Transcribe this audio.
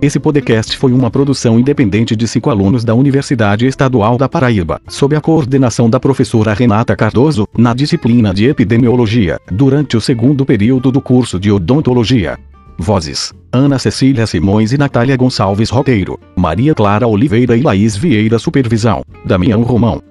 Esse podcast foi uma produção independente de cinco alunos da Universidade Estadual da Paraíba, sob a coordenação da professora Renata Cardoso, na disciplina de Epidemiologia, durante o segundo período do curso de Odontologia. Vozes: Ana Cecília Simões e Natália Gonçalves Roteiro, Maria Clara Oliveira e Laís Vieira Supervisão, Damião Romão.